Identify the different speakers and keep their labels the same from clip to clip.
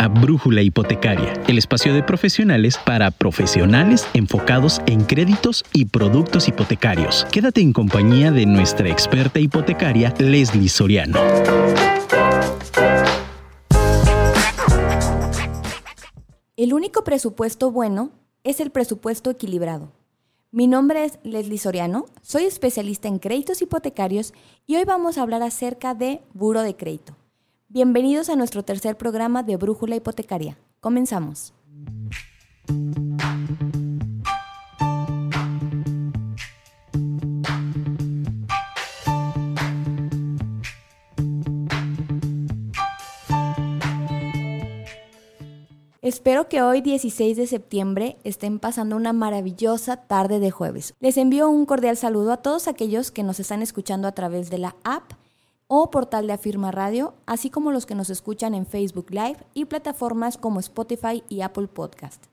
Speaker 1: a Brújula Hipotecaria, el espacio de profesionales para profesionales enfocados en créditos y productos hipotecarios. Quédate en compañía de nuestra experta hipotecaria, Leslie Soriano.
Speaker 2: El único presupuesto bueno es el presupuesto equilibrado. Mi nombre es Leslie Soriano, soy especialista en créditos hipotecarios y hoy vamos a hablar acerca de buro de crédito. Bienvenidos a nuestro tercer programa de Brújula Hipotecaria. Comenzamos. Espero que hoy 16 de septiembre estén pasando una maravillosa tarde de jueves. Les envío un cordial saludo a todos aquellos que nos están escuchando a través de la app o portal de Afirma Radio, así como los que nos escuchan en Facebook Live y plataformas como Spotify y Apple Podcast.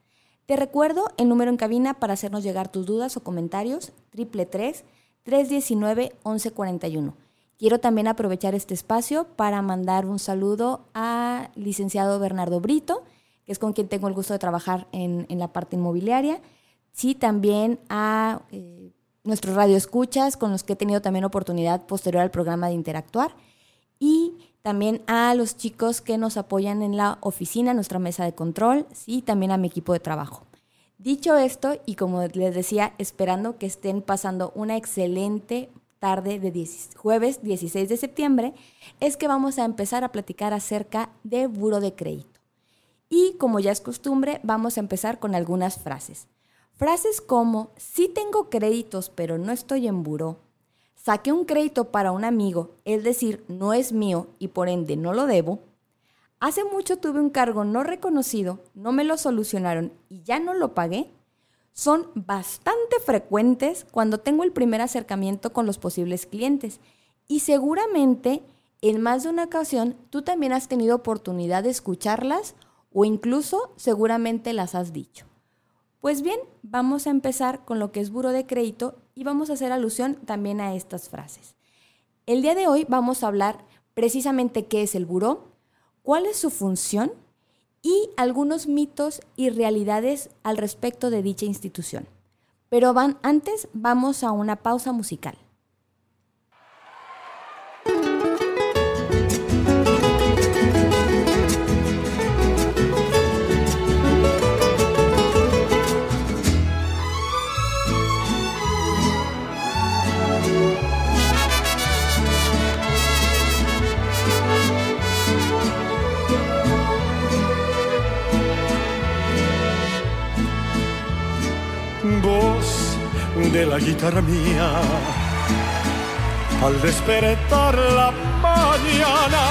Speaker 2: Te recuerdo el número en cabina para hacernos llegar tus dudas o comentarios, 333-319-1141. Quiero también aprovechar este espacio para mandar un saludo al licenciado Bernardo Brito, que es con quien tengo el gusto de trabajar en, la parte inmobiliaria. Sí, también a eh, nuestros radioescuchas con los que he tenido también oportunidad posterior al programa de interactuar y también a los chicos que nos apoyan en la oficina, nuestra mesa de control, y también a mi equipo de trabajo. Dicho esto, y como les decía, esperando que estén pasando una excelente tarde de jueves 16 de septiembre, es que vamos a empezar a platicar acerca de buro de crédito. Y como ya es costumbre, vamos a empezar con algunas frases. Frases como, sí tengo créditos, pero no estoy en buró. Saqué un crédito para un amigo, es decir, no es mío y por ende no lo debo. Hace mucho tuve un cargo no reconocido, no me lo solucionaron y ya no lo pagué. Son bastante frecuentes cuando tengo el primer acercamiento con los posibles clientes y seguramente en más de una ocasión tú también has tenido oportunidad de escucharlas o incluso seguramente las has dicho. Pues bien, vamos a empezar con lo que es buro de crédito y vamos a hacer alusión también a estas frases. El día de hoy vamos a hablar precisamente qué es el buró, cuál es su función y algunos mitos y realidades al respecto de dicha institución. Pero van, antes vamos a una pausa musical.
Speaker 3: De la guitarra mía. Al despertar la mañana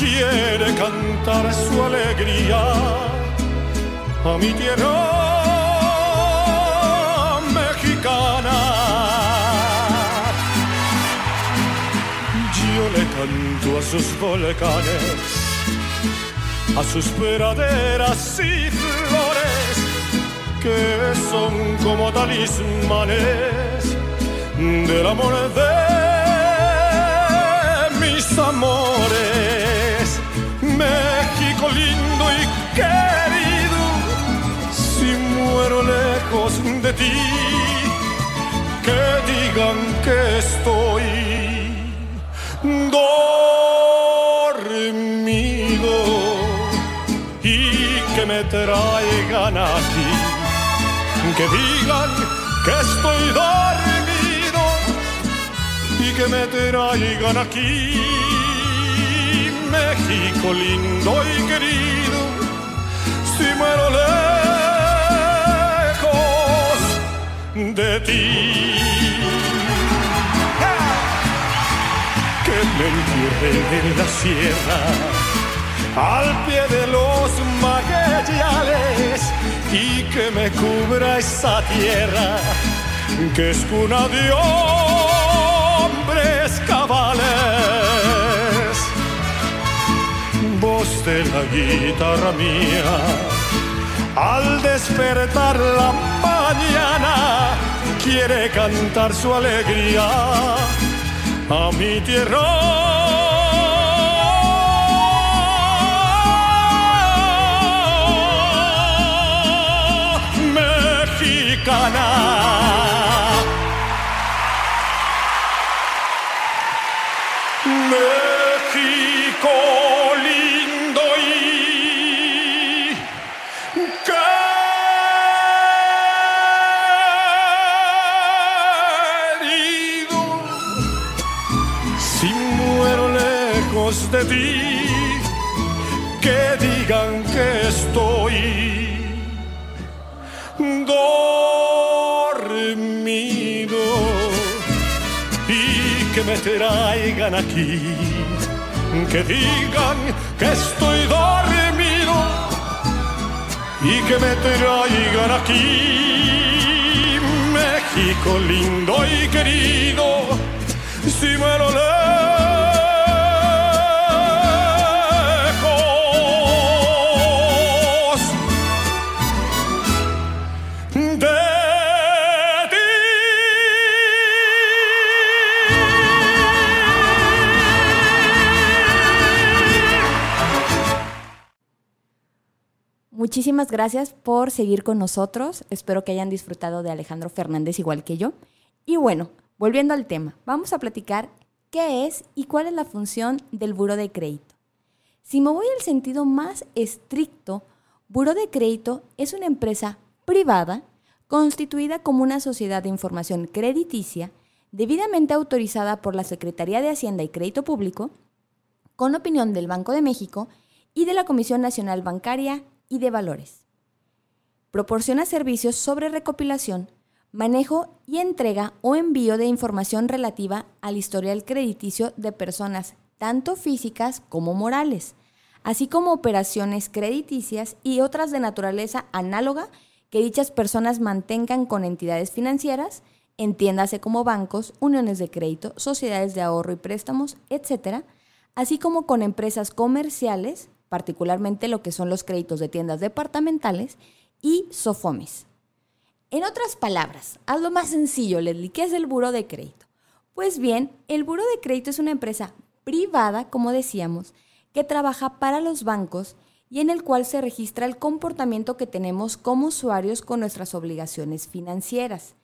Speaker 3: quiere cantar su alegría a mi tierra mexicana. Yo le canto a sus volcanes, a sus praderas y que son como talismanes del amor de mis amores. México lindo y querido, si muero lejos de ti, que digan que estoy dormido y que me traigan aquí que digan que estoy dormido y que me traigan aquí, México lindo y querido, si muero lejos de ti. Que me entierren en la sierra, al pie de los magueyales y que me cubra esa tierra que es cuna de hombres cabales. Voz de la guitarra mía, al despertar la mañana, quiere cantar su alegría a mi tierra me. Traigan aquí, que digan que estoy dormido y que me traigan aquí, México lindo y querido, si me lo
Speaker 2: Muchísimas gracias por seguir con nosotros. Espero que hayan disfrutado de Alejandro Fernández igual que yo. Y bueno, volviendo al tema, vamos a platicar qué es y cuál es la función del buro de crédito. Si me voy al sentido más estricto, buro de crédito es una empresa privada constituida como una sociedad de información crediticia debidamente autorizada por la Secretaría de Hacienda y Crédito Público, con opinión del Banco de México y de la Comisión Nacional Bancaria y de valores. Proporciona servicios sobre recopilación, manejo y entrega o envío de información relativa al historial crediticio de personas, tanto físicas como morales, así como operaciones crediticias y otras de naturaleza análoga que dichas personas mantengan con entidades financieras, entiéndase como bancos, uniones de crédito, sociedades de ahorro y préstamos, etc., así como con empresas comerciales, particularmente lo que son los créditos de tiendas departamentales y SOFOMES. En otras palabras, hazlo más sencillo, Leslie, ¿qué es el buro de crédito? Pues bien, el buro de crédito es una empresa privada, como decíamos, que trabaja para los bancos y en el cual se registra el comportamiento que tenemos como usuarios con nuestras obligaciones financieras.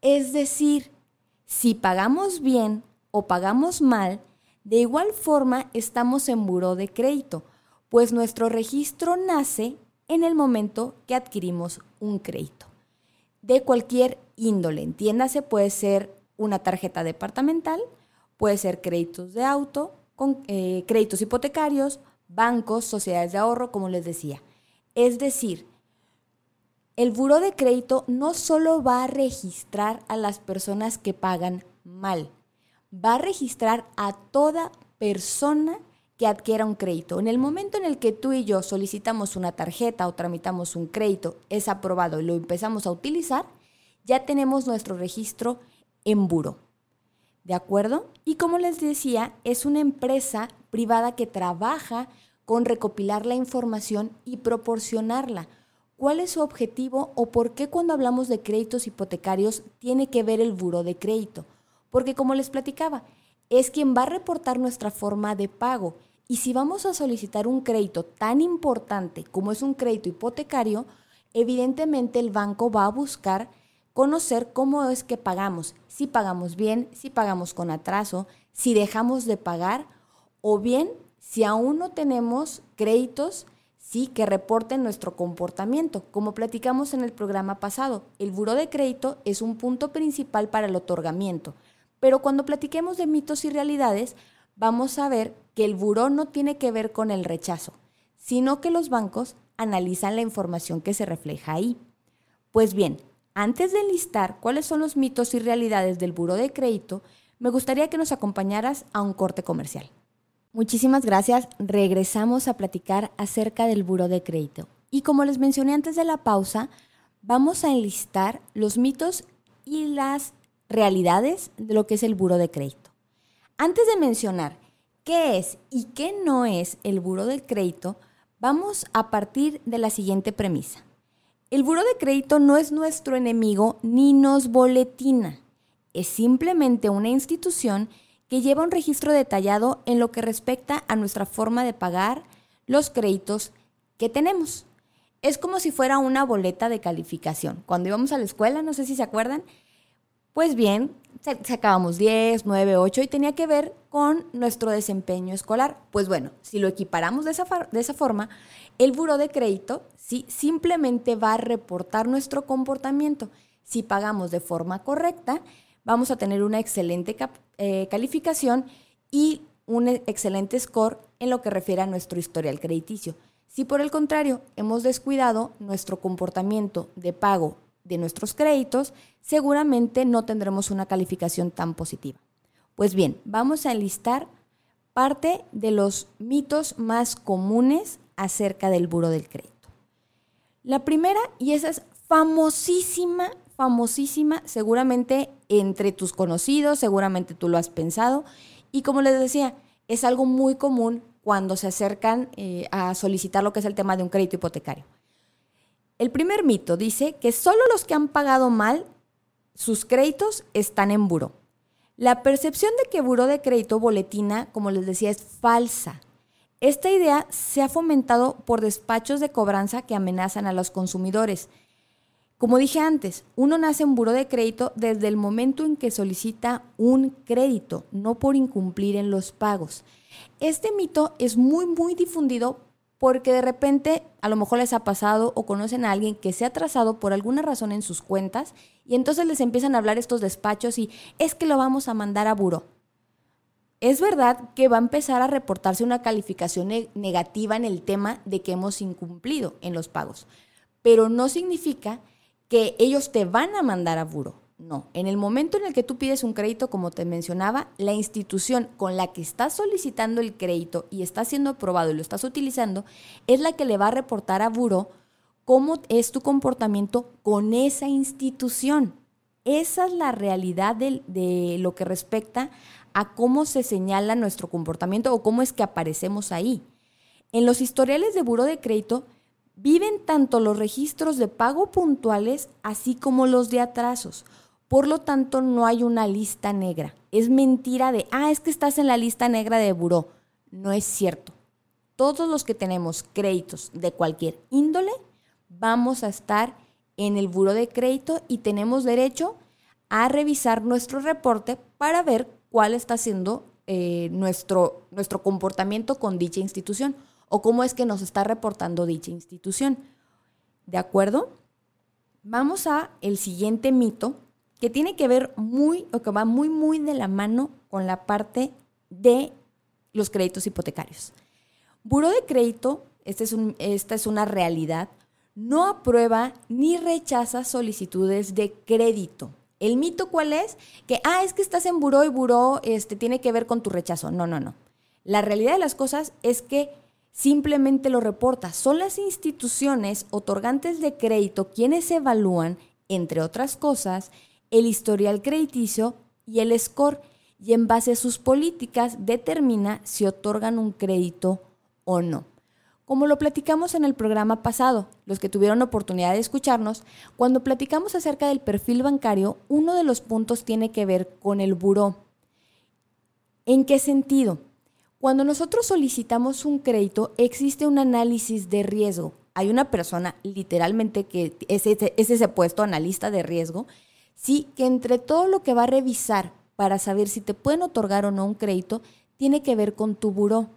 Speaker 2: Es decir, si pagamos bien o pagamos mal, de igual forma estamos en buro de crédito, pues nuestro registro nace en el momento que adquirimos un crédito. De cualquier índole, entiéndase, puede ser una tarjeta departamental, puede ser créditos de auto, con, eh, créditos hipotecarios, bancos, sociedades de ahorro, como les decía. Es decir, el buro de crédito no solo va a registrar a las personas que pagan mal, va a registrar a toda persona que adquiera un crédito. En el momento en el que tú y yo solicitamos una tarjeta o tramitamos un crédito, es aprobado y lo empezamos a utilizar, ya tenemos nuestro registro en buro. ¿De acuerdo? Y como les decía, es una empresa privada que trabaja con recopilar la información y proporcionarla. ¿Cuál es su objetivo o por qué cuando hablamos de créditos hipotecarios tiene que ver el buro de crédito? Porque como les platicaba, es quien va a reportar nuestra forma de pago y si vamos a solicitar un crédito tan importante como es un crédito hipotecario, evidentemente el banco va a buscar conocer cómo es que pagamos, si pagamos bien, si pagamos con atraso, si dejamos de pagar o bien si aún no tenemos créditos sí que reporten nuestro comportamiento. Como platicamos en el programa pasado, el buro de crédito es un punto principal para el otorgamiento. Pero cuando platiquemos de mitos y realidades, vamos a ver que el buró no tiene que ver con el rechazo, sino que los bancos analizan la información que se refleja ahí. Pues bien, antes de enlistar cuáles son los mitos y realidades del buró de crédito, me gustaría que nos acompañaras a un corte comercial. Muchísimas gracias. Regresamos a platicar acerca del buró de crédito. Y como les mencioné antes de la pausa, vamos a enlistar los mitos y las realidades de lo que es el buró de crédito. Antes de mencionar qué es y qué no es el buro de crédito, vamos a partir de la siguiente premisa. El buro de crédito no es nuestro enemigo ni nos boletina. Es simplemente una institución que lleva un registro detallado en lo que respecta a nuestra forma de pagar los créditos que tenemos. Es como si fuera una boleta de calificación. Cuando íbamos a la escuela, no sé si se acuerdan, pues bien, sacábamos 10, 9, 8 y tenía que ver con nuestro desempeño escolar. Pues bueno, si lo equiparamos de esa, de esa forma, el buro de crédito ¿sí? simplemente va a reportar nuestro comportamiento. Si pagamos de forma correcta, vamos a tener una excelente eh, calificación y un excelente score en lo que refiere a nuestro historial crediticio. Si por el contrario hemos descuidado nuestro comportamiento de pago de nuestros créditos, seguramente no tendremos una calificación tan positiva. Pues bien, vamos a enlistar parte de los mitos más comunes acerca del buro del crédito. La primera, y esa es famosísima, famosísima, seguramente entre tus conocidos, seguramente tú lo has pensado, y como les decía, es algo muy común cuando se acercan eh, a solicitar lo que es el tema de un crédito hipotecario. El primer mito dice que solo los que han pagado mal sus créditos están en buro. La percepción de que buro de crédito boletina, como les decía, es falsa. Esta idea se ha fomentado por despachos de cobranza que amenazan a los consumidores. Como dije antes, uno nace en buro de crédito desde el momento en que solicita un crédito, no por incumplir en los pagos. Este mito es muy, muy difundido porque de repente a lo mejor les ha pasado o conocen a alguien que se ha atrasado por alguna razón en sus cuentas y entonces les empiezan a hablar estos despachos y es que lo vamos a mandar a buro. Es verdad que va a empezar a reportarse una calificación negativa en el tema de que hemos incumplido en los pagos, pero no significa que ellos te van a mandar a buro. No, en el momento en el que tú pides un crédito, como te mencionaba, la institución con la que estás solicitando el crédito y está siendo aprobado y lo estás utilizando, es la que le va a reportar a Buro cómo es tu comportamiento con esa institución. Esa es la realidad de, lo que respecta a cómo se señala nuestro comportamiento o cómo es que aparecemos ahí. En los historiales de Buro de Crédito viven tanto los registros de pago puntuales así como los de atrasos. Por lo tanto, no hay una lista negra. Es mentira de, ah, es que estás en la lista negra de buró. No es cierto. Todos los que tenemos créditos de cualquier índole, vamos a estar en el buró de crédito y tenemos derecho a revisar nuestro reporte para ver cuál está siendo eh, nuestro, nuestro comportamiento con dicha institución o cómo es que nos está reportando dicha institución. ¿De acuerdo? Vamos a el siguiente mito que tiene que ver muy, o que va muy, muy de la mano con la parte de los créditos hipotecarios. Buro de crédito, este es esta es una realidad, no aprueba ni rechaza solicitudes de crédito. ¿El mito cuál es? Que, ah, es que estás en buró y buró este, tiene que ver con tu rechazo. No, no, no. La realidad de las cosas es que simplemente lo reporta. Son las instituciones otorgantes de crédito quienes evalúan, entre otras cosas, el historial crediticio y el score y en base a sus políticas determina si otorgan un crédito o no. Como lo platicamos en el programa pasado, los que tuvieron oportunidad de escucharnos, cuando platicamos acerca del perfil bancario, uno de los puntos tiene que ver con el buró. ¿En qué sentido? Cuando nosotros solicitamos un crédito, existe un análisis de riesgo. Hay una persona literalmente que es ese, es ese puesto analista de riesgo ¿sí? Que entre todo lo que va a revisar para saber si te pueden otorgar o no un crédito, tiene que ver con tu buró.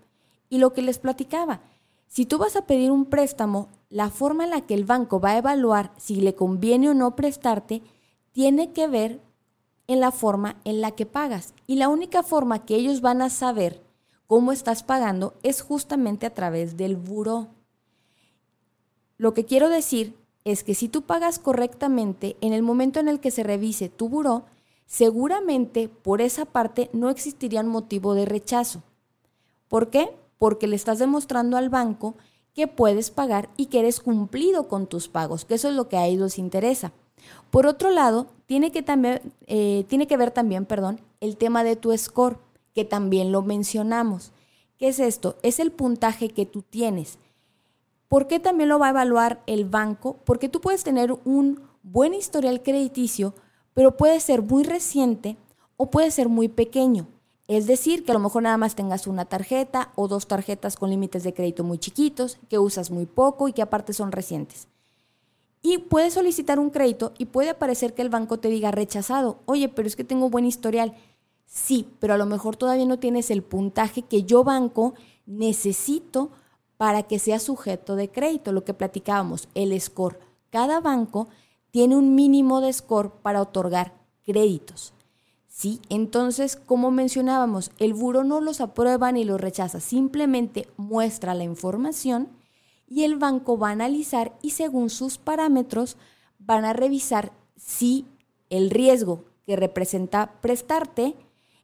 Speaker 2: Y lo que les platicaba, si tú vas a pedir un préstamo, la forma en la que el banco va a evaluar si le conviene o no prestarte, tiene que ver en la forma en la que pagas. Y la única forma que ellos van a saber cómo estás pagando es justamente a través del buró. Lo que quiero decir es que si tú pagas correctamente, en el momento en el que se revise tu buró, seguramente por esa parte no existiría un motivo de rechazo. ¿Por qué? Porque le estás demostrando al banco que puedes pagar y que eres cumplido con tus pagos, que eso es lo que a ellos interesa. Por otro lado, tiene que, también, eh, tiene que ver también perdón, el tema de tu score, que también lo mencionamos. ¿Qué es esto? Es el puntaje que tú tienes. ¿Por qué también lo va a evaluar el banco? Porque tú puedes tener un buen historial crediticio, pero puede ser muy reciente o puede ser muy pequeño. Es decir, que a lo mejor nada más tengas una tarjeta o dos tarjetas con límites de crédito muy chiquitos, que usas muy poco y que aparte son recientes. Y puedes solicitar un crédito y puede aparecer que el banco te diga rechazado. Oye, pero es que tengo buen historial. Sí, pero a lo mejor todavía no tienes el puntaje que yo banco necesito para que sea sujeto de crédito, lo que platicábamos, el score. Cada banco tiene un mínimo de score para otorgar créditos. ¿sí? Entonces, como mencionábamos, el buro no los aprueba ni los rechaza, simplemente muestra la información y el banco va a analizar y según sus parámetros van a revisar si el riesgo que representa prestarte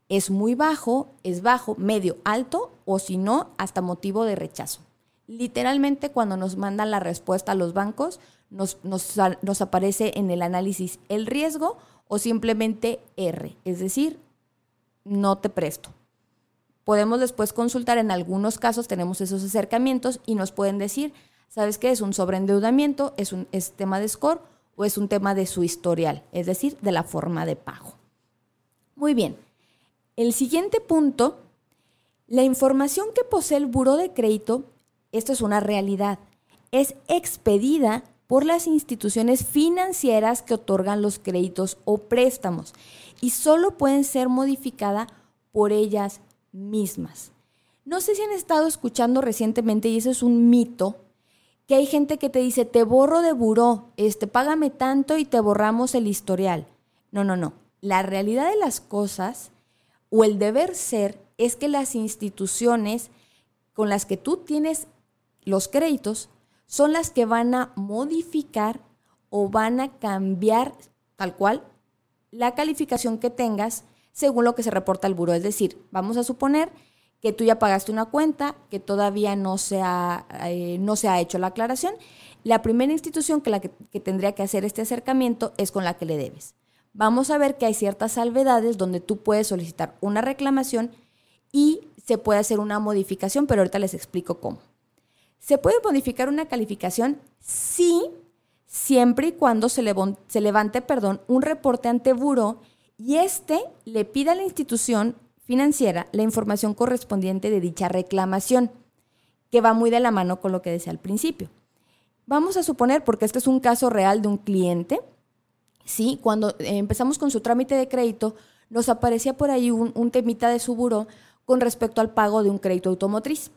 Speaker 2: es muy bajo, es bajo, medio, alto o si no, hasta motivo de rechazo. Literalmente cuando nos mandan la respuesta a los bancos, nos, nos, aparece en el análisis el riesgo o simplemente R, es decir, no te presto. Podemos después consultar, en algunos casos tenemos esos acercamientos y nos pueden decir, ¿sabes qué? Es un sobreendeudamiento, es un tema de score o es un tema de su historial, es decir, de la forma de pago. Muy bien. El siguiente punto, la información que posee el buro de crédito, esto es una realidad, es expedida por las instituciones financieras que otorgan los créditos o préstamos y solo pueden ser modificadas por ellas mismas. No sé si han estado escuchando recientemente, y eso es un mito, que hay gente que te dice, te borro de buró, este, págame tanto y te borramos el historial. No, no, no. La realidad de las cosas o el deber ser es que las instituciones con las que tú tienes los créditos son las que van a modificar o van a cambiar tal cual la calificación que tengas según lo que se reporta al buro. Es decir, vamos a suponer que tú ya pagaste una cuenta, que todavía no se ha, eh, no se ha hecho la aclaración. La primera institución que, la que, que tendría que hacer este acercamiento es con la que le debes. Vamos a ver que hay ciertas salvedades donde tú puedes solicitar una reclamación y se puede hacer una modificación, pero ahorita les explico cómo. ¿Se puede modificar una calificación? Sí, siempre y cuando se, levante perdón, un reporte ante buro y éste le pida a la institución financiera la información correspondiente de dicha reclamación, que va muy de la mano con lo que decía al principio. Vamos a suponer, porque este es un caso real de un cliente, ¿sí? cuando empezamos con su trámite de crédito, nos aparecía por ahí un, un temita de su buro con respecto al pago de un crédito automotriz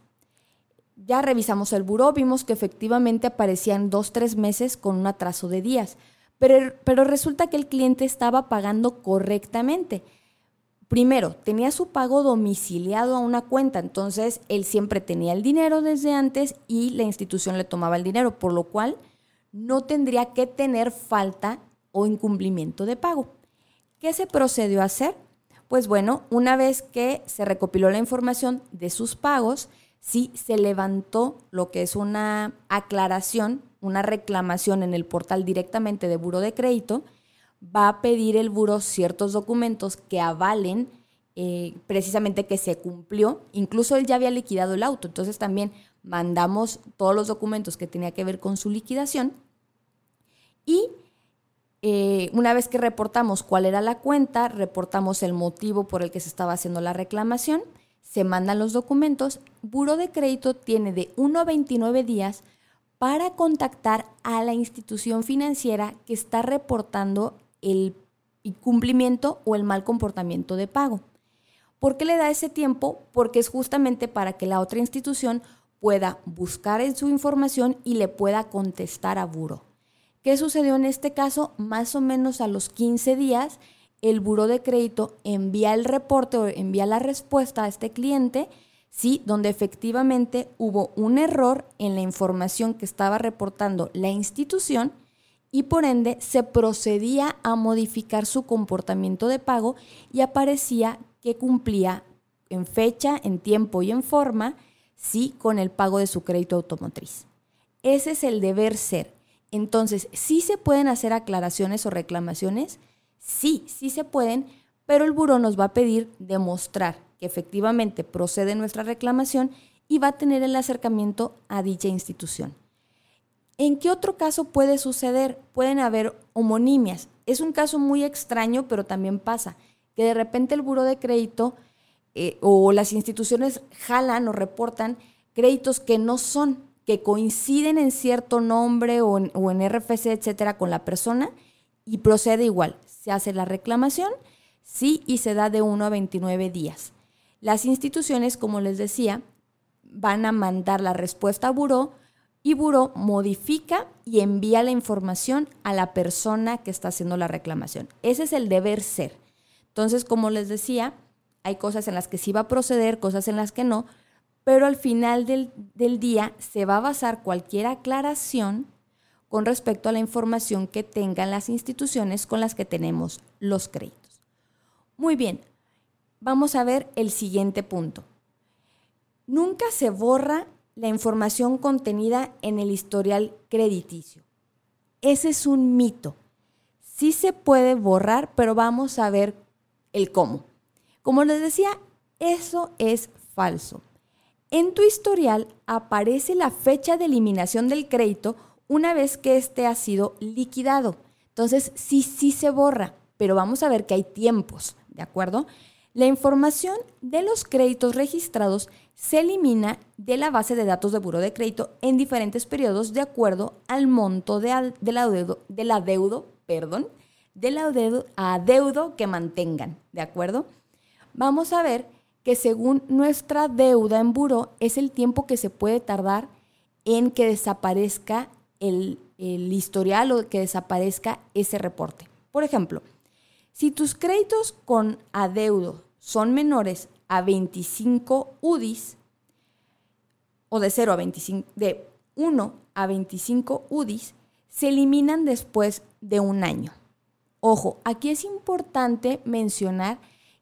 Speaker 2: ya revisamos el buró, vimos que efectivamente aparecían dos, tres meses con un atraso de días, pero, pero resulta que el cliente estaba pagando correctamente. Primero, tenía su pago domiciliado a una cuenta, entonces él siempre tenía el dinero desde antes y la institución le tomaba el dinero, por lo cual no tendría que tener falta o incumplimiento de pago. ¿Qué se procedió a hacer? Pues bueno, una vez que se recopiló la información de sus pagos, si se levantó lo que es una aclaración, una reclamación en el portal directamente de buro de crédito, va a pedir el buro ciertos documentos que avalen eh, precisamente que se cumplió. Incluso él ya había liquidado el auto, entonces también mandamos todos los documentos que tenía que ver con su liquidación. Y eh, una vez que reportamos cuál era la cuenta, reportamos el motivo por el que se estaba haciendo la reclamación se mandan los documentos, Buro de Crédito tiene de 1 a 29 días para contactar a la institución financiera que está reportando el incumplimiento o el mal comportamiento de pago. ¿Por qué le da ese tiempo? Porque es justamente para que la otra institución pueda buscar en su información y le pueda contestar a Buro. ¿Qué sucedió en este caso? Más o menos a los 15 días el buro de crédito envía el reporte o envía la respuesta a este cliente, sí, donde efectivamente hubo un error en la información que estaba reportando la institución y por ende se procedía a modificar su comportamiento de pago y aparecía que cumplía en fecha, en tiempo y en forma, sí, con el pago de su crédito automotriz. Ese es el deber ser. Entonces, sí se pueden hacer aclaraciones o reclamaciones, Sí, sí se pueden, pero el buró nos va a pedir demostrar que efectivamente procede nuestra reclamación y va a tener el acercamiento a dicha institución. ¿En qué otro caso puede suceder? Pueden haber homonimias. Es un caso muy extraño, pero también pasa que de repente el buro de crédito eh, o las instituciones jalan o reportan créditos que no son, que coinciden en cierto nombre o en, o en RFC, etcétera, con la persona y procede igual se hace la reclamación, sí, y se da de 1 a 29 días. Las instituciones, como les decía, van a mandar la respuesta a buró y buró modifica y envía la información a la persona que está haciendo la reclamación. Ese es el deber ser. Entonces, como les decía, hay cosas en las que sí va a proceder, cosas en las que no, pero al final del, del día se va a basar cualquier aclaración con respecto a la información que tengan las instituciones con las que tenemos los créditos. Muy bien, vamos a ver el siguiente punto. Nunca se borra la información contenida en el historial crediticio. Ese es un mito. Sí se puede borrar, pero vamos a ver el cómo. Como les decía, eso es falso. En tu historial aparece la fecha de eliminación del crédito una vez que éste ha sido liquidado. Entonces, sí, sí se borra, pero vamos a ver que hay tiempos, ¿de acuerdo? La información de los créditos registrados se elimina de la base de datos de buro de crédito en diferentes periodos de acuerdo al monto de, del adeudo, del adeudo, perdón, del adeudo, que mantengan, ¿de acuerdo? Vamos a ver que según nuestra deuda en buro es el tiempo que se puede tardar en que desaparezca el, historial o que desaparezca ese reporte. Por ejemplo, si tus créditos con adeudo son menores a 25 UDIs, o de 0 a 25, de 1 a 25 UDIs, se eliminan después de un año. Ojo, aquí es importante mencionar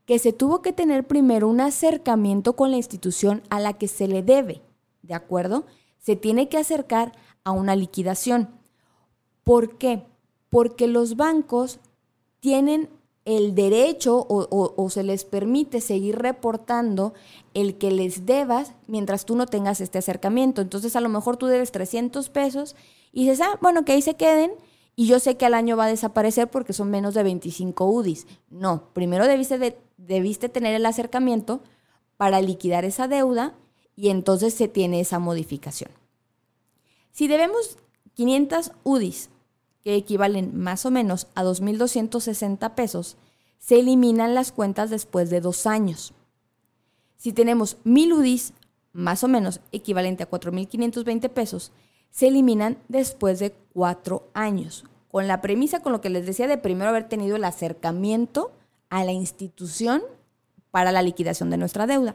Speaker 2: que se tuvo que tener primero un acercamiento con la institución a la que se le debe, ¿de acuerdo? Se tiene que acercar a una liquidación. ¿Por qué? Porque los bancos tienen el derecho o, se les permite seguir reportando el que les debas mientras tú no tengas este acercamiento. Entonces a lo mejor tú debes 300 pesos y dices, ah, bueno, que ahí se queden y yo sé que al año va a desaparecer porque son menos de 25 UDIs. No, primero debiste, debiste tener el acercamiento para liquidar esa deuda y entonces se tiene esa modificación. Si debemos 500 UDIs, que equivalen más o menos a 2.260 pesos, se eliminan las cuentas después de dos años. Si tenemos 1.000 UDIs, más o menos equivalente a 4.520 pesos, se eliminan después de cuatro años, con la premisa, con lo que les decía, de primero haber tenido el acercamiento a la institución para la liquidación de nuestra deuda.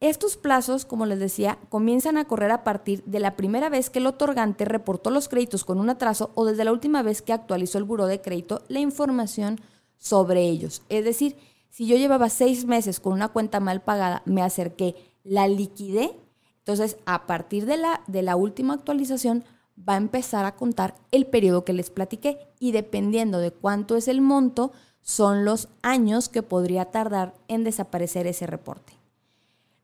Speaker 2: Estos plazos, como les decía, comienzan a correr a partir de la primera vez que el otorgante reportó los créditos con un atraso o desde la última vez que actualizó el buró de crédito la información sobre ellos. Es decir, si yo llevaba seis meses con una cuenta mal pagada, me acerqué, la liquidé, entonces a partir de la, de la última actualización va a empezar a contar el periodo que les platiqué y dependiendo de cuánto es el monto, son los años que podría tardar en desaparecer ese reporte.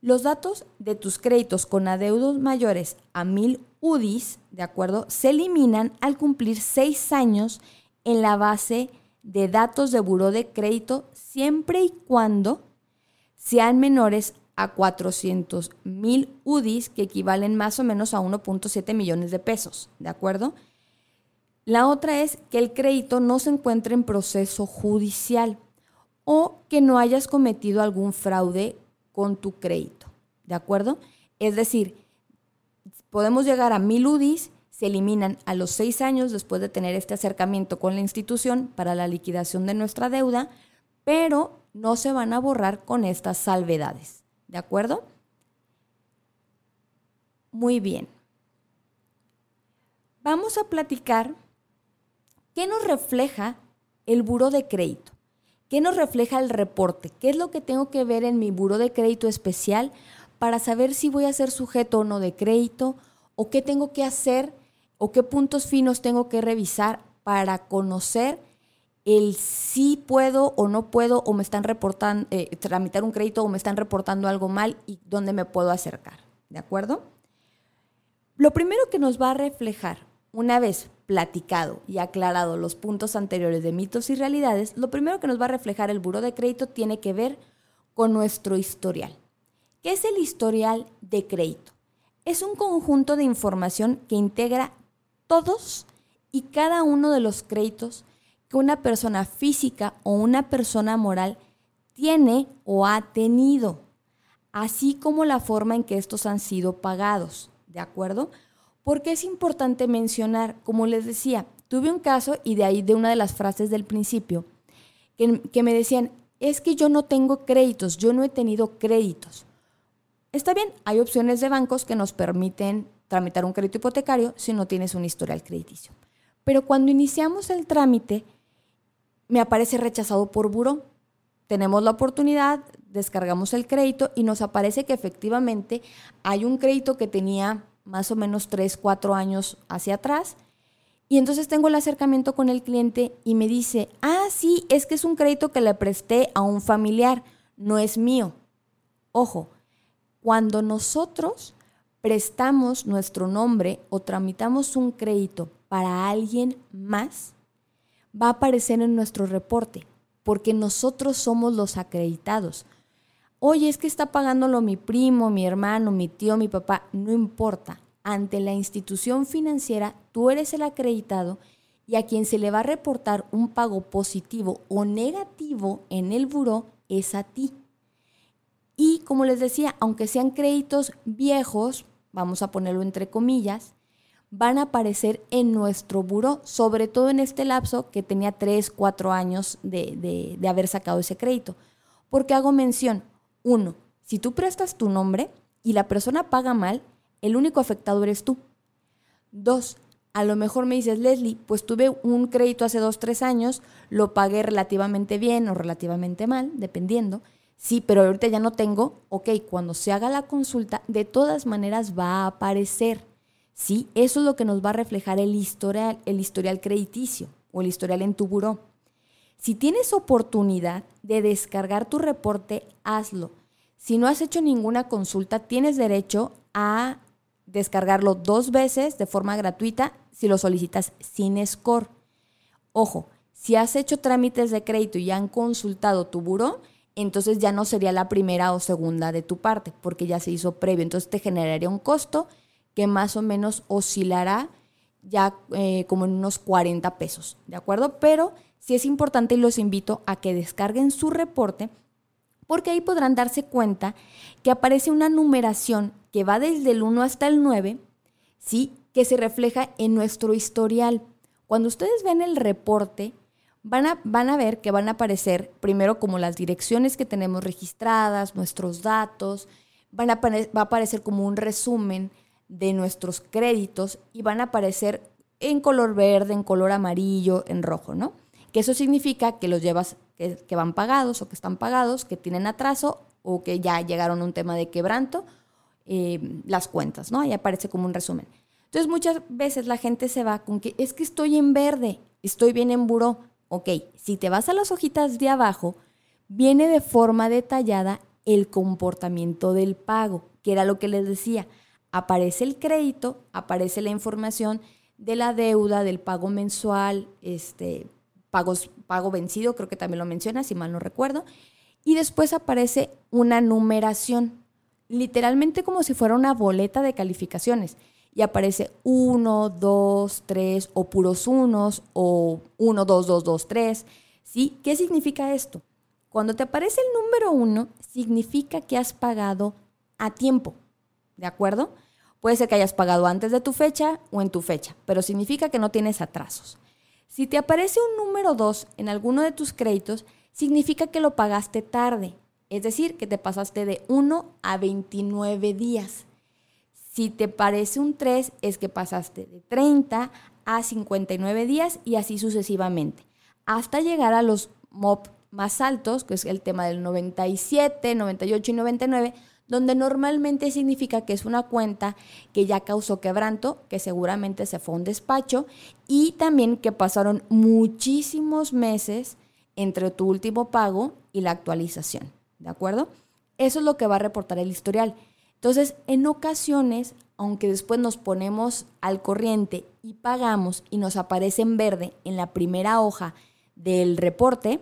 Speaker 2: Los datos de tus créditos con adeudos mayores a 1000 UDIs, ¿de acuerdo? Se eliminan al cumplir seis años en la base de datos de buró de crédito siempre y cuando sean menores a 400 mil UDIs, que equivalen más o menos a 1.7 millones de pesos, ¿de acuerdo? La otra es que el crédito no se encuentre en proceso judicial o que no hayas cometido algún fraude con tu crédito. ¿De acuerdo? Es decir, podemos llegar a mil UDIs, se eliminan a los seis años después de tener este acercamiento con la institución para la liquidación de nuestra deuda, pero no se van a borrar con estas salvedades. ¿De acuerdo? Muy bien. Vamos a platicar qué nos refleja el buro de crédito. ¿Qué nos refleja el reporte? ¿Qué es lo que tengo que ver en mi buro de crédito especial para saber si voy a ser sujeto o no de crédito? ¿O qué tengo que hacer? ¿O qué puntos finos tengo que revisar para conocer el si puedo o no puedo o me están reportando, eh, tramitar un crédito o me están reportando algo mal y dónde me puedo acercar? ¿De acuerdo? Lo primero que nos va a reflejar una vez platicado y aclarado los puntos anteriores de mitos y realidades, lo primero que nos va a reflejar el buro de crédito tiene que ver con nuestro historial. ¿Qué es el historial de crédito? Es un conjunto de información que integra todos y cada uno de los créditos que una persona física o una persona moral tiene o ha tenido, así como la forma en que estos han sido pagados, ¿de acuerdo? Porque es importante mencionar, como les decía, tuve un caso y de ahí de una de las frases del principio, que, me decían, es que yo no tengo créditos, yo no he tenido créditos. Está bien, hay opciones de bancos que nos permiten tramitar un crédito hipotecario si no tienes un historial crediticio. Pero cuando iniciamos el trámite, me aparece rechazado por buro. Tenemos la oportunidad, descargamos el crédito y nos aparece que efectivamente hay un crédito que tenía más o menos 3, 4 años hacia atrás. Y entonces tengo el acercamiento con el cliente y me dice, ah, sí, es que es un crédito que le presté a un familiar, no es mío. Ojo, cuando nosotros prestamos nuestro nombre o tramitamos un crédito para alguien más, va a aparecer en nuestro reporte, porque nosotros somos los acreditados. Oye, es que está pagándolo mi primo, mi hermano, mi tío, mi papá, no importa. Ante la institución financiera, tú eres el acreditado y a quien se le va a reportar un pago positivo o negativo en el buró es a ti. Y como les decía, aunque sean créditos viejos, vamos a ponerlo entre comillas, van a aparecer en nuestro buró, sobre todo en este lapso que tenía 3, 4 años de, de, de haber sacado ese crédito. Porque hago mención, uno, si tú prestas tu nombre y la persona paga mal, el único afectado eres tú. Dos, a lo mejor me dices, Leslie, pues tuve un crédito hace dos, tres años, lo pagué relativamente bien o relativamente mal, dependiendo. Sí, pero ahorita ya no tengo. Ok, cuando se haga la consulta, de todas maneras va a aparecer. Sí, eso es lo que nos va a reflejar el historial, el historial crediticio o el historial en tu buró. Si tienes oportunidad de descargar tu reporte, hazlo. Si no has hecho ninguna consulta, tienes derecho a descargarlo dos veces de forma gratuita si lo solicitas sin score. Ojo, si has hecho trámites de crédito y han consultado tu buro, entonces ya no sería la primera o segunda de tu parte, porque ya se hizo previo. Entonces te generaría un costo que más o menos oscilará ya eh, como en unos 40 pesos, ¿de acuerdo? Pero sí es importante y los invito a que descarguen su reporte porque ahí podrán darse cuenta que aparece una numeración que va desde el 1 hasta el 9, ¿sí? que se refleja en nuestro historial. Cuando ustedes ven el reporte, van a, van a ver que van a aparecer primero como las direcciones que tenemos registradas, nuestros datos, van va a aparecer como un resumen de nuestros créditos y van a aparecer en color verde, en color amarillo, en rojo, ¿no? Que eso significa que los llevas, que, van pagados o que están pagados, que tienen atraso o que ya llegaron a un tema de quebranto, eh, las cuentas, ¿no? Ahí aparece como un resumen. Entonces muchas veces la gente se va con que es que estoy en verde, estoy bien en buró. Ok, si te vas a las hojitas de abajo, viene de forma detallada el comportamiento del pago, que era lo que les decía. Aparece el crédito, aparece la información de la deuda, del pago mensual, este, pagos, pago vencido, creo que también lo menciona, si mal no recuerdo. Y después aparece una numeración, literalmente como si fuera una boleta de calificaciones. Y aparece 1, 2, 3, o puros unos, o 1, 2, 2, 2, 3. ¿Sí? ¿Qué significa esto? Cuando te aparece el número 1, significa que has pagado a tiempo. ¿De acuerdo? Puede ser que hayas pagado antes de tu fecha o en tu fecha, pero significa que no tienes atrasos. Si te aparece un número 2 en alguno de tus créditos, significa que lo pagaste tarde, es decir, que te pasaste de 1 a 29 días. Si te aparece un 3, es que pasaste de 30 a 59 días y así sucesivamente, hasta llegar a los MOP más altos, que es el tema del 97, 98 y 99, donde normalmente significa que es una cuenta que ya causó quebranto, que seguramente se fue a un despacho y también que pasaron muchísimos meses entre tu último pago y la actualización, ¿de acuerdo? Eso es lo que va a reportar el historial. Entonces, en ocasiones, aunque después nos ponemos al corriente y pagamos y nos aparece en verde en la primera hoja del reporte,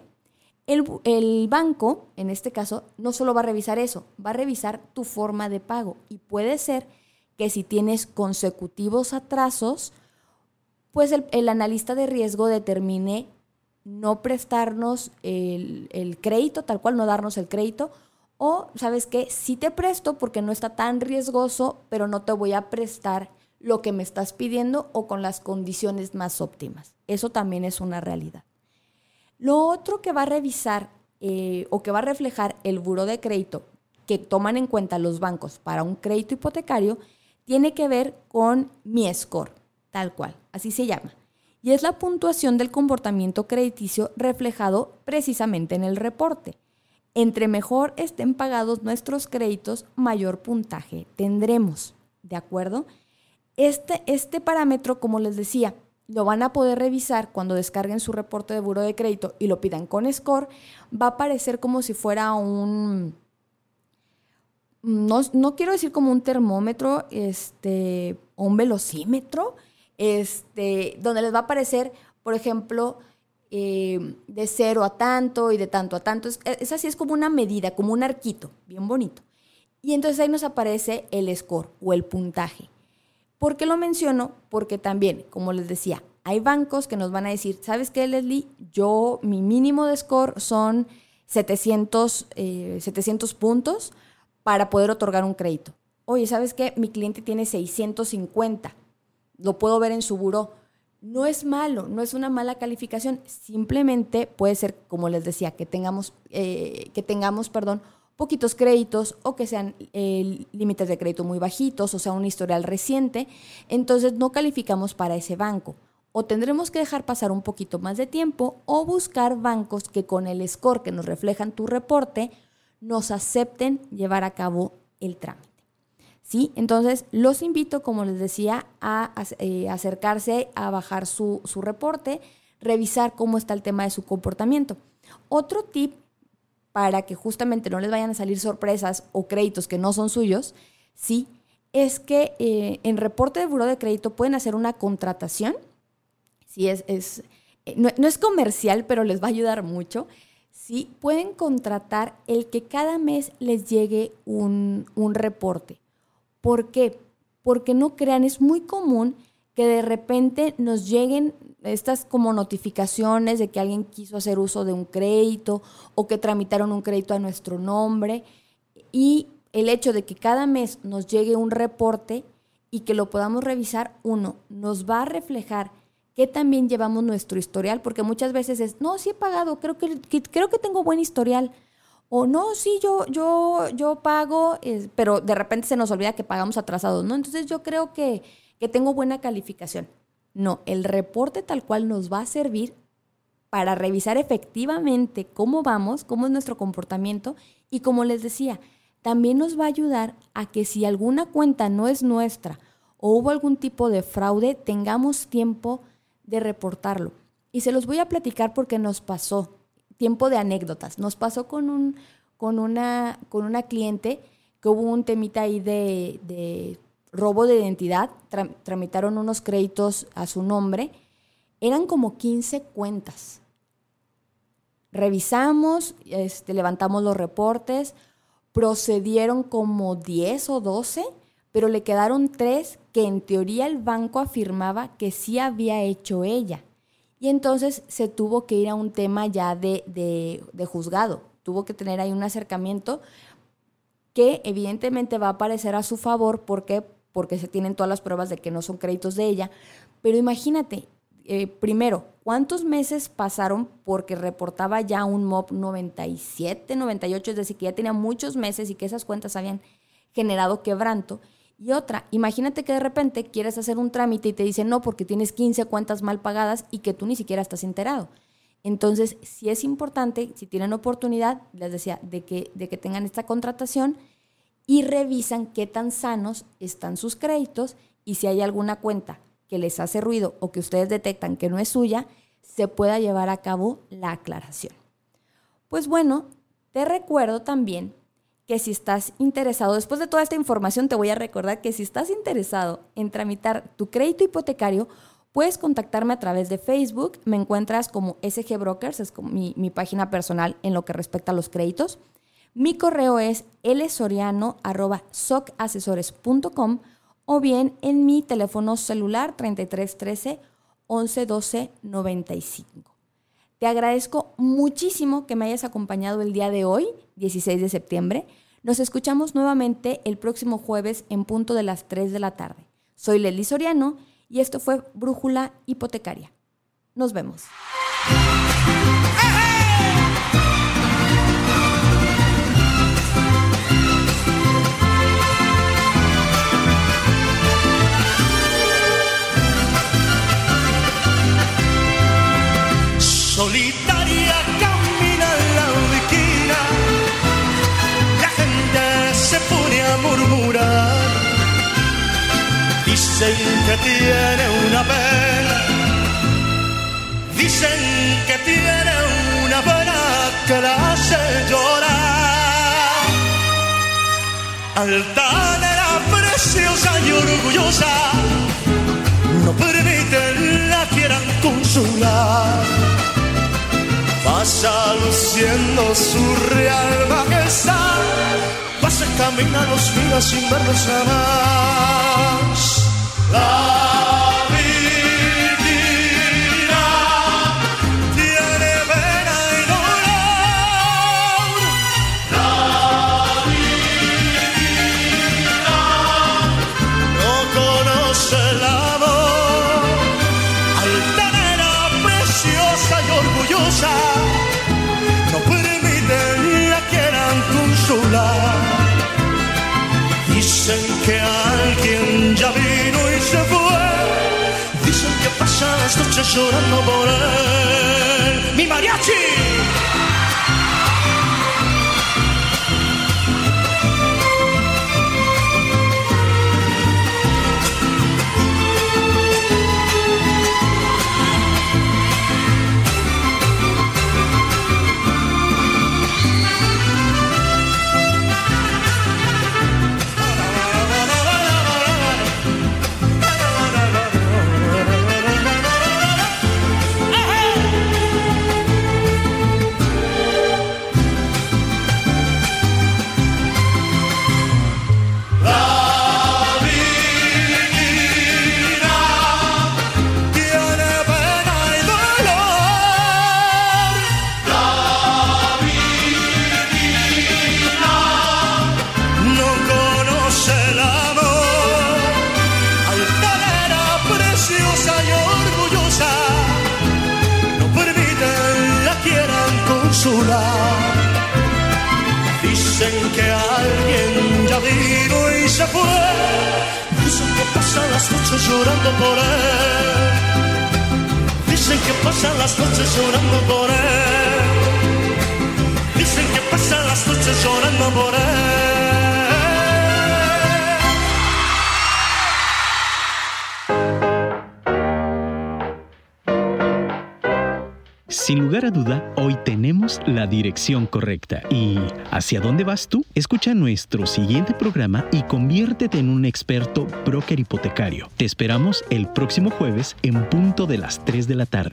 Speaker 2: el, banco, en este caso, no solo va a revisar eso, va a revisar tu forma de pago. Y puede ser que si tienes consecutivos atrasos, pues el, analista de riesgo determine no prestarnos el, el, crédito, tal cual, no darnos el crédito, o, ¿sabes qué? Sí te presto porque no está tan riesgoso, pero no te voy a prestar lo que me estás pidiendo o con las condiciones más óptimas. Eso también es una realidad. Lo otro que va a revisar eh, o que va a reflejar el buro de crédito que toman en cuenta los bancos para un crédito hipotecario tiene que ver con mi score, tal cual, así se llama. Y es la puntuación del comportamiento crediticio reflejado precisamente en el reporte. Entre mejor estén pagados nuestros créditos, mayor puntaje tendremos. ¿De acuerdo? Este, este parámetro, como les decía, lo van a poder revisar cuando descarguen su reporte de buro de crédito y lo pidan con score, va a parecer como si fuera un, no, quiero decir como un termómetro, este, un velocímetro, este, donde les va a aparecer, por ejemplo, eh, de cero a tanto y de tanto a tanto. Es, es, así, es como una medida, como un arquito, bien bonito. Y entonces ahí nos aparece el score o el puntaje. ¿Por qué lo menciono? Porque también, como les decía, hay bancos que nos van a decir, ¿sabes qué, Leslie? Yo, mi mínimo de score son 700, 700 eh, puntos para poder otorgar un crédito. Oye, ¿sabes qué? Mi cliente tiene 650. Lo puedo ver en su buró. No es malo, no es una mala calificación. Simplemente puede ser, como les decía, que tengamos, eh, que tengamos, perdón, poquitos créditos o que sean eh, límites de crédito muy bajitos, o sea, un historial reciente, entonces no calificamos para ese banco. O tendremos que dejar pasar un poquito más de tiempo o buscar bancos que con el score que nos reflejan tu reporte nos acepten llevar a cabo el trámite. ¿Sí? Entonces, los invito, como les decía, a, eh, acercarse a bajar su, su reporte, revisar cómo está el tema de su comportamiento. Otro tip para que justamente no les vayan a salir sorpresas o créditos que no son suyos, sí, es que eh, en reporte de buro de crédito pueden hacer una contratación. Sí, es, es eh, no, es comercial, pero les va a ayudar mucho. Sí, pueden contratar el que cada mes les llegue un, un reporte. ¿Por qué? Porque no crean, es muy común que de repente nos lleguen estas como notificaciones de que alguien quiso hacer uso de un crédito o que tramitaron un crédito a nuestro nombre y el hecho de que cada mes nos llegue un reporte y que lo podamos revisar, uno, nos va a reflejar que también llevamos nuestro historial, porque muchas veces es, no, sí he pagado, creo que, creo que tengo buen historial, o no, sí, yo, yo, yo pago, pero de repente se nos olvida que pagamos atrasados, ¿no? Entonces yo creo que, que tengo buena calificación. No, el reporte tal cual nos va a servir para revisar efectivamente cómo vamos, cómo es nuestro comportamiento y como les decía, también nos va a ayudar a que si alguna cuenta no es nuestra o hubo algún tipo de fraude, tengamos tiempo de reportarlo. Y se los voy a platicar porque nos pasó, tiempo de anécdotas, nos pasó con, un, con, una, con una cliente que hubo un temita ahí de, de robo de identidad, tramitaron unos créditos a su nombre, eran como 15 cuentas. Revisamos, este, levantamos los reportes, procedieron como 10 o 12, pero le quedaron tres que en teoría el banco afirmaba que sí había hecho ella. Y entonces se tuvo que ir a un tema ya de, de juzgado. Tuvo que tener ahí un acercamiento que evidentemente va a aparecer a su favor porque porque se tienen todas las pruebas de que no son créditos de ella. Pero imagínate, eh, primero, ¿cuántos meses pasaron porque reportaba ya un MOB 97, 98? Es decir, que ya tenía muchos meses y que esas cuentas habían generado quebranto. Y otra, imagínate que de repente quieres hacer un trámite y te dicen no porque tienes 15 cuentas mal pagadas y que tú ni siquiera estás enterado. Entonces, si es importante, si tienen oportunidad, les decía, de que, de que tengan esta contratación, y revisan qué tan sanos están sus créditos y si hay alguna cuenta que les hace ruido o que ustedes detectan que no es suya, se pueda llevar a cabo la aclaración. Pues bueno, te recuerdo también que si estás interesado, después de toda esta información te voy a recordar que si estás interesado en tramitar tu crédito hipotecario, puedes contactarme a través de Facebook, me encuentras como SG Brokers, es como mi, mi página personal en lo que respecta a los créditos. Mi correo es lsoriano.socasesores.com o bien en mi teléfono celular 3313 1112 95. Te agradezco muchísimo que me hayas acompañado el día de hoy, 16 de septiembre. Nos escuchamos nuevamente el próximo jueves en punto de las 3 de la tarde. Soy Lely Soriano y esto fue Brújula Hipotecaria. Nos vemos. solitaria camina en la esquina. La gente se pone a murmurar.
Speaker 4: Dicen que tiene una pena. Dicen que tiene una pena que la hace llorar. Altanera preciosa y orgullosa. No permiten la quieran consolar Pasa luciendo su real majestad, pasa camina los días sin verlos jamás. Llorando por él. ¡Mi mariachi! por él. Dicen que pasan las noches llorando por
Speaker 1: la dirección correcta. ¿Y hacia dónde vas tú? Escucha nuestro siguiente programa y conviértete en un experto broker hipotecario. Te esperamos el próximo jueves en punto de las 3 de la tarde.